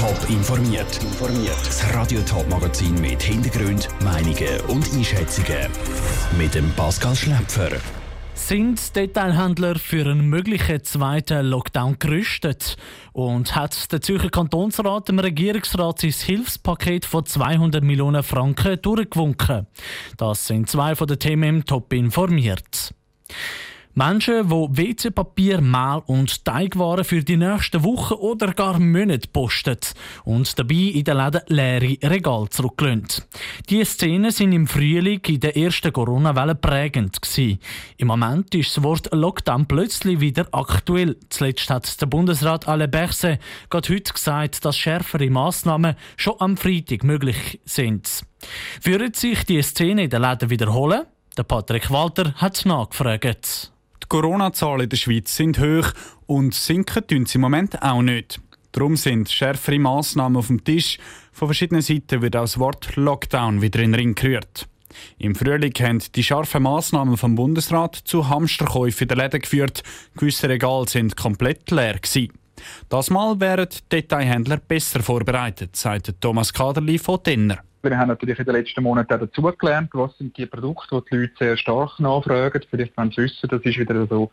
Top informiert. Das Radio Top Magazin mit Hintergrund, Meinungen und Einschätzungen mit dem Pascal Schläpfer. Sind Detailhändler für einen möglichen zweiten Lockdown gerüstet? Und hat der Zürcher Kantonsrat dem Regierungsrat sein Hilfspaket von 200 Millionen Franken durchgewunken? Das sind zwei von den Themen im Top informiert. Menschen, die WC-Papier, Mehl und Teigwaren für die nächsten Wochen oder gar Monate posten und dabei in den Läden leere Regal zurücklassen. Diese Szenen sind im Frühling in der ersten Corona-Welle prägend. Gewesen. Im Moment ist das Wort Lockdown plötzlich wieder aktuell. Zuletzt hat der Bundesrat Alain Berset gerade heute gesagt, dass schärfere Massnahmen schon am Freitag möglich sind. Würden sich die Szenen in den Läden wiederholen? Der Patrick Walter hat nachgefragt. Corona-Zahlen in der Schweiz sind hoch und sinken tun sie im Moment auch nicht. Darum sind schärfere Massnahmen auf dem Tisch. Von verschiedenen Seiten wird auch das Wort Lockdown wieder in den Ring gerührt. Im Frühling haben die scharfen Massnahmen vom Bundesrat zu Hamsterkäufen in den Läden geführt. Gewisse Regale sind komplett leer gewesen. Das Mal wären die Detailhändler besser vorbereitet, sagt Thomas Kaderli von Tenner. Wir haben natürlich in den letzten Monaten auch dazugelernt, was sind die Produkte, die die Leute sehr stark nachfragen. Vielleicht wenn sie wissen, das ist wieder so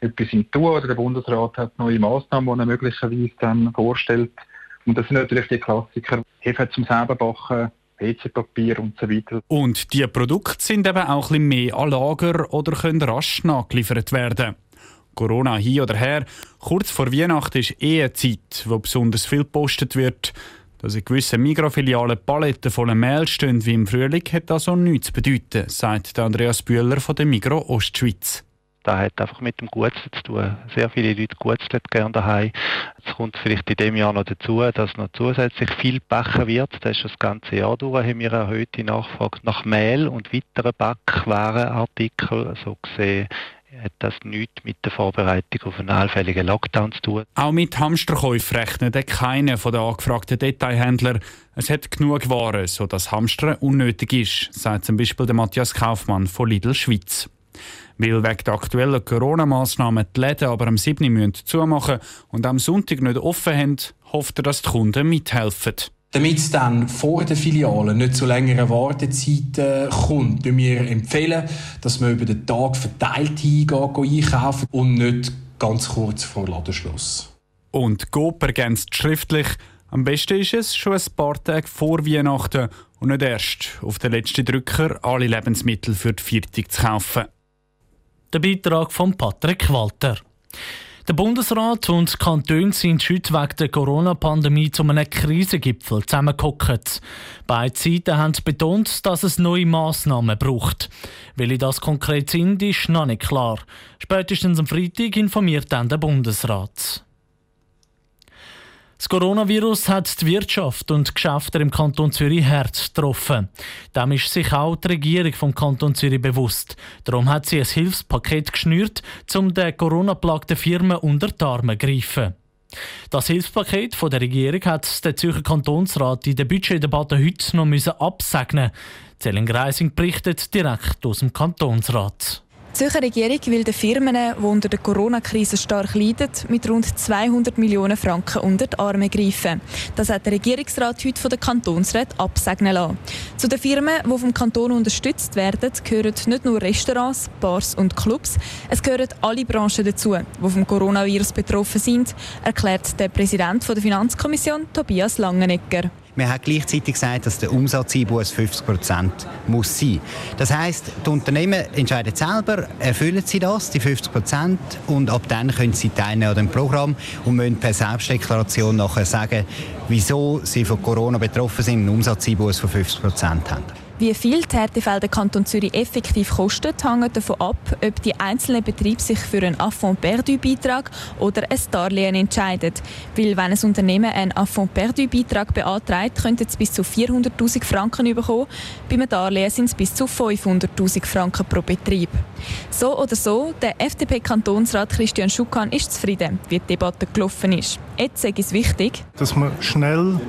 etwas im Tun oder der Bundesrat hat neue Massnahmen, die er möglicherweise dann vorstellt. Und das sind natürlich die Klassiker, Hefe zum selberbacken, WC-Papier und so weiter. Und die Produkte sind eben auch ein bisschen mehr an Lager oder können rasch nachgeliefert werden. Corona hin oder her, kurz vor Weihnachten ist eh eine Zeit, wo besonders viel gepostet wird. Dass in gewissen Mikrofilialen Paletten voller Mehl stehen wie im Frühling, hat also nichts zu bedeuten, sagt Andreas Bühler von der Migro Ostschweiz. Das hat einfach mit dem Gutzeln zu tun. Sehr viele Leute gutzeln gerne daheim. Es kommt vielleicht in dem Jahr noch dazu, dass noch zusätzlich viel gebacken wird. Das ist das ganze Jahr durch. Haben wir erhöhte Nachfrage nach Mehl und weiteren Backwarenartikeln. So gesehen hat das nichts mit der Vorbereitung auf einen allfälligen Lockdown zu tun. Auch mit Hamsterkäufen rechnet keiner der angefragten Detailhändler. Es hat genug Waren, sodass Hamstern unnötig ist, sagt zum Beispiel der Matthias Kaufmann von Lidl Schweiz. Weil wegen der aktuellen Corona-Massnahmen die Läden aber am 7. müssen zumachen und am Sonntag nicht offen haben, hofft er, dass die Kunden mithelfen. Damit es dann vor der Filiale nicht zu längeren Wartezeiten kommt, empfehlen wir empfehlen, dass man über den Tag verteilt hingeht, einkaufen und nicht ganz kurz vor Ladenschluss. Und Coop ergänzt schriftlich, am besten ist es schon ein paar Tage vor Weihnachten und nicht erst auf den letzten Drücker alle Lebensmittel für die Viertig zu kaufen. Der Beitrag von Patrick Walter. Der Bundesrat und die Kantone sind heute wegen der Corona-Pandemie zu einem Krisengipfel zusammengekommen. Beide Seiten haben betont, dass es neue Massnahmen braucht. Welche das konkret sind, ist noch nicht klar. Spätestens am Freitag informiert dann der Bundesrat. Das Coronavirus hat die Wirtschaft und Geschäfte im Kanton Zürich hart getroffen. Dem ist sich auch die Regierung vom Kanton Zürich bewusst. Darum hat sie ein Hilfspaket geschnürt, um den Corona-plagten Firmen unter die Arme zu greifen. Das Hilfspaket von der Regierung hat der Zürcher Kantonsrat in der Budgetdebatte heute noch absegnen. Zellen Greising berichtet direkt aus dem Kantonsrat. Die Zürcher Regierung will den Firmen, die unter der Corona-Krise stark leiden, mit rund 200 Millionen Franken unter die Arme greifen. Das hat der Regierungsrat heute von den Kantonsräten absegnen lassen. Zu den Firmen, die vom Kanton unterstützt werden, gehören nicht nur Restaurants, Bars und Clubs, es gehören alle Branchen dazu, die vom Coronavirus betroffen sind, erklärt der Präsident der Finanzkommission Tobias Langenegger. Man hat gleichzeitig gesagt, dass der Umsatzeinbuß 50 Prozent muss sein. Das heißt, die Unternehmen entscheiden selber, erfüllen sie das, die 50 Prozent, und ab dann können sie teilnehmen an dem Programm und müssen per Selbstdeklaration nachher sagen, wieso sie von Corona betroffen sind, einen Umsatzeinbuß von 50 Prozent haben. Wie viel die Härtefälle Kanton Zürich effektiv kostet, hängt davon ab, ob die einzelnen Betriebe sich für einen Affront perdu Beitrag oder ein Darlehen entscheiden. Weil wenn ein Unternehmen einen Affront perdu Beitrag beantragt, könnte es bis zu 400.000 Franken bekommen. Bei einem Darlehen sind es bis zu 500.000 Franken pro Betrieb. So oder so, der FDP-Kantonsrat Christian Schukan ist zufrieden, wie die Debatte gelaufen ist. Jetzt ist es wichtig, dass wir schnell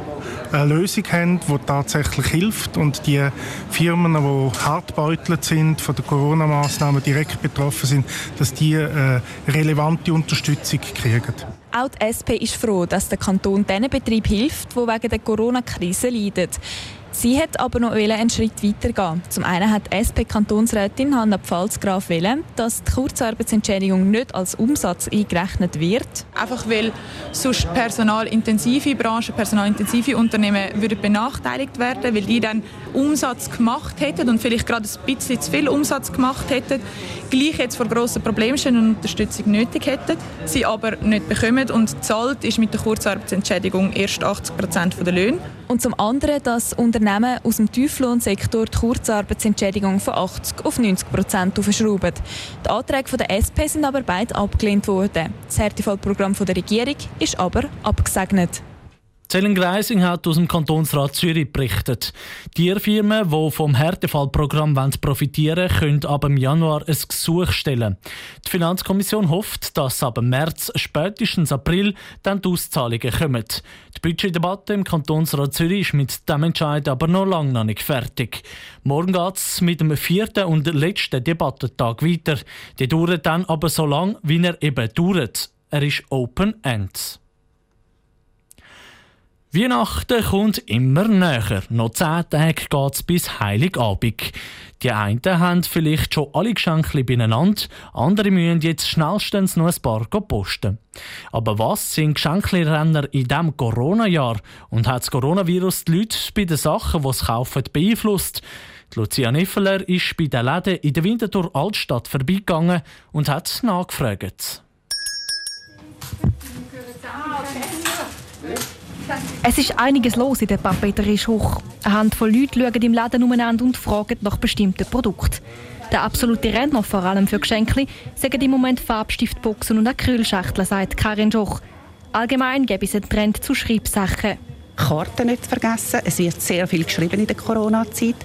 eine Lösung haben, die tatsächlich hilft und die Firmen, die hart beutelt sind, von den Corona-Massnahmen direkt betroffen sind, dass die eine relevante Unterstützung kriegen. auch die SP ist froh, dass der Kanton diesen Betrieb hilft, die wegen der Corona-Krise leiden. Sie hat aber noch einen Schritt weiter gehen. Zum einen hat SP-Kantonsrätin Hanna Pfalzgraf wollen, dass die Kurzarbeitsentschädigung nicht als Umsatz eingerechnet wird. Einfach weil sonst personalintensive Branchen, personalintensive Unternehmen würden benachteiligt werden, weil die dann Umsatz gemacht hätten und vielleicht gerade ein bisschen zu viel Umsatz gemacht hätten, gleich jetzt vor grossen Problemen stehen und Unterstützung nötig hätten, sie aber nicht bekommen und zahlt ist mit der Kurzarbeitsentschädigung erst 80 Prozent der Löhne. Und zum anderen, dass Unternehmen aus dem Tieflohnsektor die Kurzarbeitsentschädigung von 80 auf 90 Prozent aufschrauben. Die Anträge der SP sind aber beide abgelehnt worden. Das Härtefallprogramm der Regierung ist aber abgesegnet. Zellen Greising hat aus dem Kantonsrat Zürich berichtet. Die Firmen, die vom Härtefallprogramm profitieren wollen, können ab Januar ein Gesuch stellen. Die Finanzkommission hofft, dass ab März, spätestens April, dann die Auszahlungen kommen. Die Budgetdebatte im Kantonsrat Zürich ist mit dem Entscheid aber noch lange noch nicht fertig. Morgen geht es mit dem vierten und letzten Debattentag weiter. Der dauert dann aber so lange, wie er eben dauert. Er ist Open End. Weihnachten kommt immer näher. Noch zehn Tage es bis Heiligabend. Die einen haben vielleicht schon alle Geschenke beieinander, andere müssen jetzt schnellstens noch ein paar posten. Aber was sind Geschenkrenner in diesem Corona-Jahr? Und hat das Coronavirus die Leute bei den Sachen, die sie kaufen, beeinflusst? Die Lucia Niffeler ist bei den Läden in der Winterthur Altstadt vorbeigegangen und hat nachgefragt. Es ist einiges los in der Papeterie Hoch. Eine Handvoll Leute schauen im Laden umeinander und fragen nach bestimmten Produkten. Der absolute Renner, vor allem für Geschenke, sagen im Moment Farbstiftboxen und Acrylschachteln, sagt Karin Schoch. Allgemein gäbe es einen Trend zu Schreibsachen. Karten nicht zu vergessen. Es wird sehr viel geschrieben in der Corona-Zeit.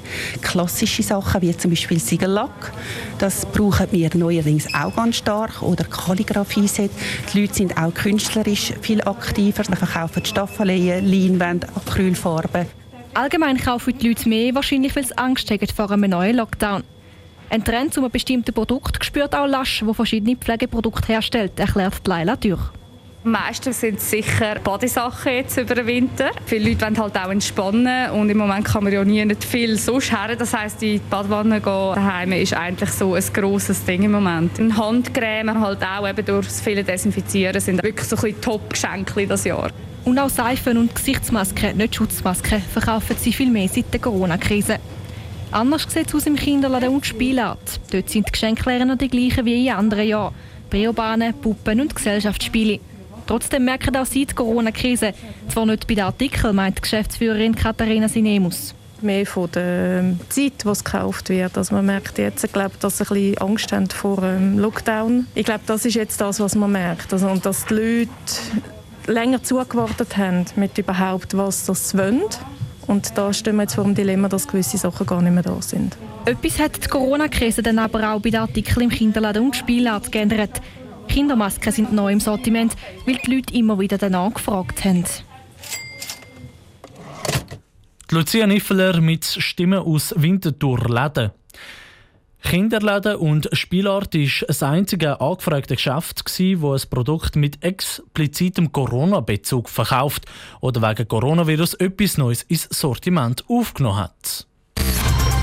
Klassische Sachen wie zum Beispiel Siegellack, das brauchen wir neuerdings auch ganz stark. Oder Kalligrafie-Set. Die Leute sind auch künstlerisch viel aktiver. Wir verkaufen Staffeleien, Leinwände, Acrylfarben. Allgemein kaufen die Leute mehr, wahrscheinlich weil sie Angst haben vor einem neuen Lockdown. Ein Trend zu einem bestimmten Produkt spürt auch Lasch, wo verschiedene Pflegeprodukte herstellt, erklärt Leila Dürr. Am meisten sind sicher Badesachen jetzt über den Winter. Viele Leute wollen halt auch entspannen und im Moment kann man ja nie nicht viel sonst her. Das heisst, in die Badwanne gehen daheim ist eigentlich so ein grosses Ding im Moment. Eine Handcreme halt auch eben durch das viele Desinfizieren sind wirklich so ein Top-Geschenke das Jahr. Und auch Seifen und Gesichtsmasken, nicht Schutzmasken, verkaufen sie viel mehr seit der Corona-Krise. Anders sieht es aus im Kinderladen und Spielart. Dort sind die Geschenklehrer noch die gleichen wie in anderen Jahren. Briobahnen, Puppen und Gesellschaftsspiele. Trotzdem merken auch Sie die Corona-Krise. Zwar nicht bei den Artikeln, meint die Geschäftsführerin Katharina Sinemus mehr von der ähm, Zeit, die gekauft wird. Also man merkt jetzt, ich glaube, dass sie ein bisschen Angst haben vor dem ähm, Lockdown. Ich glaube, das ist jetzt das, was man merkt. Also, und dass die Leute länger zugewartet haben mit überhaupt, was sie wollen. Und da stehen wir jetzt vor dem Dilemma, dass gewisse Sachen gar nicht mehr da sind. Etwas hat die Corona-Krise dann aber auch bei den Artikeln im Kinderladen und Spielart geändert. Kindermasken sind neu im Sortiment, weil die Leute immer wieder danach gefragt haben. Lucia Niffeler mit Stimmen aus Winterthur Läden. Kinderläden und Spielart war das einzige angefragte Geschäft, das ein Produkt mit explizitem Corona-Bezug verkauft oder wegen Coronavirus etwas Neues ins Sortiment aufgenommen hat.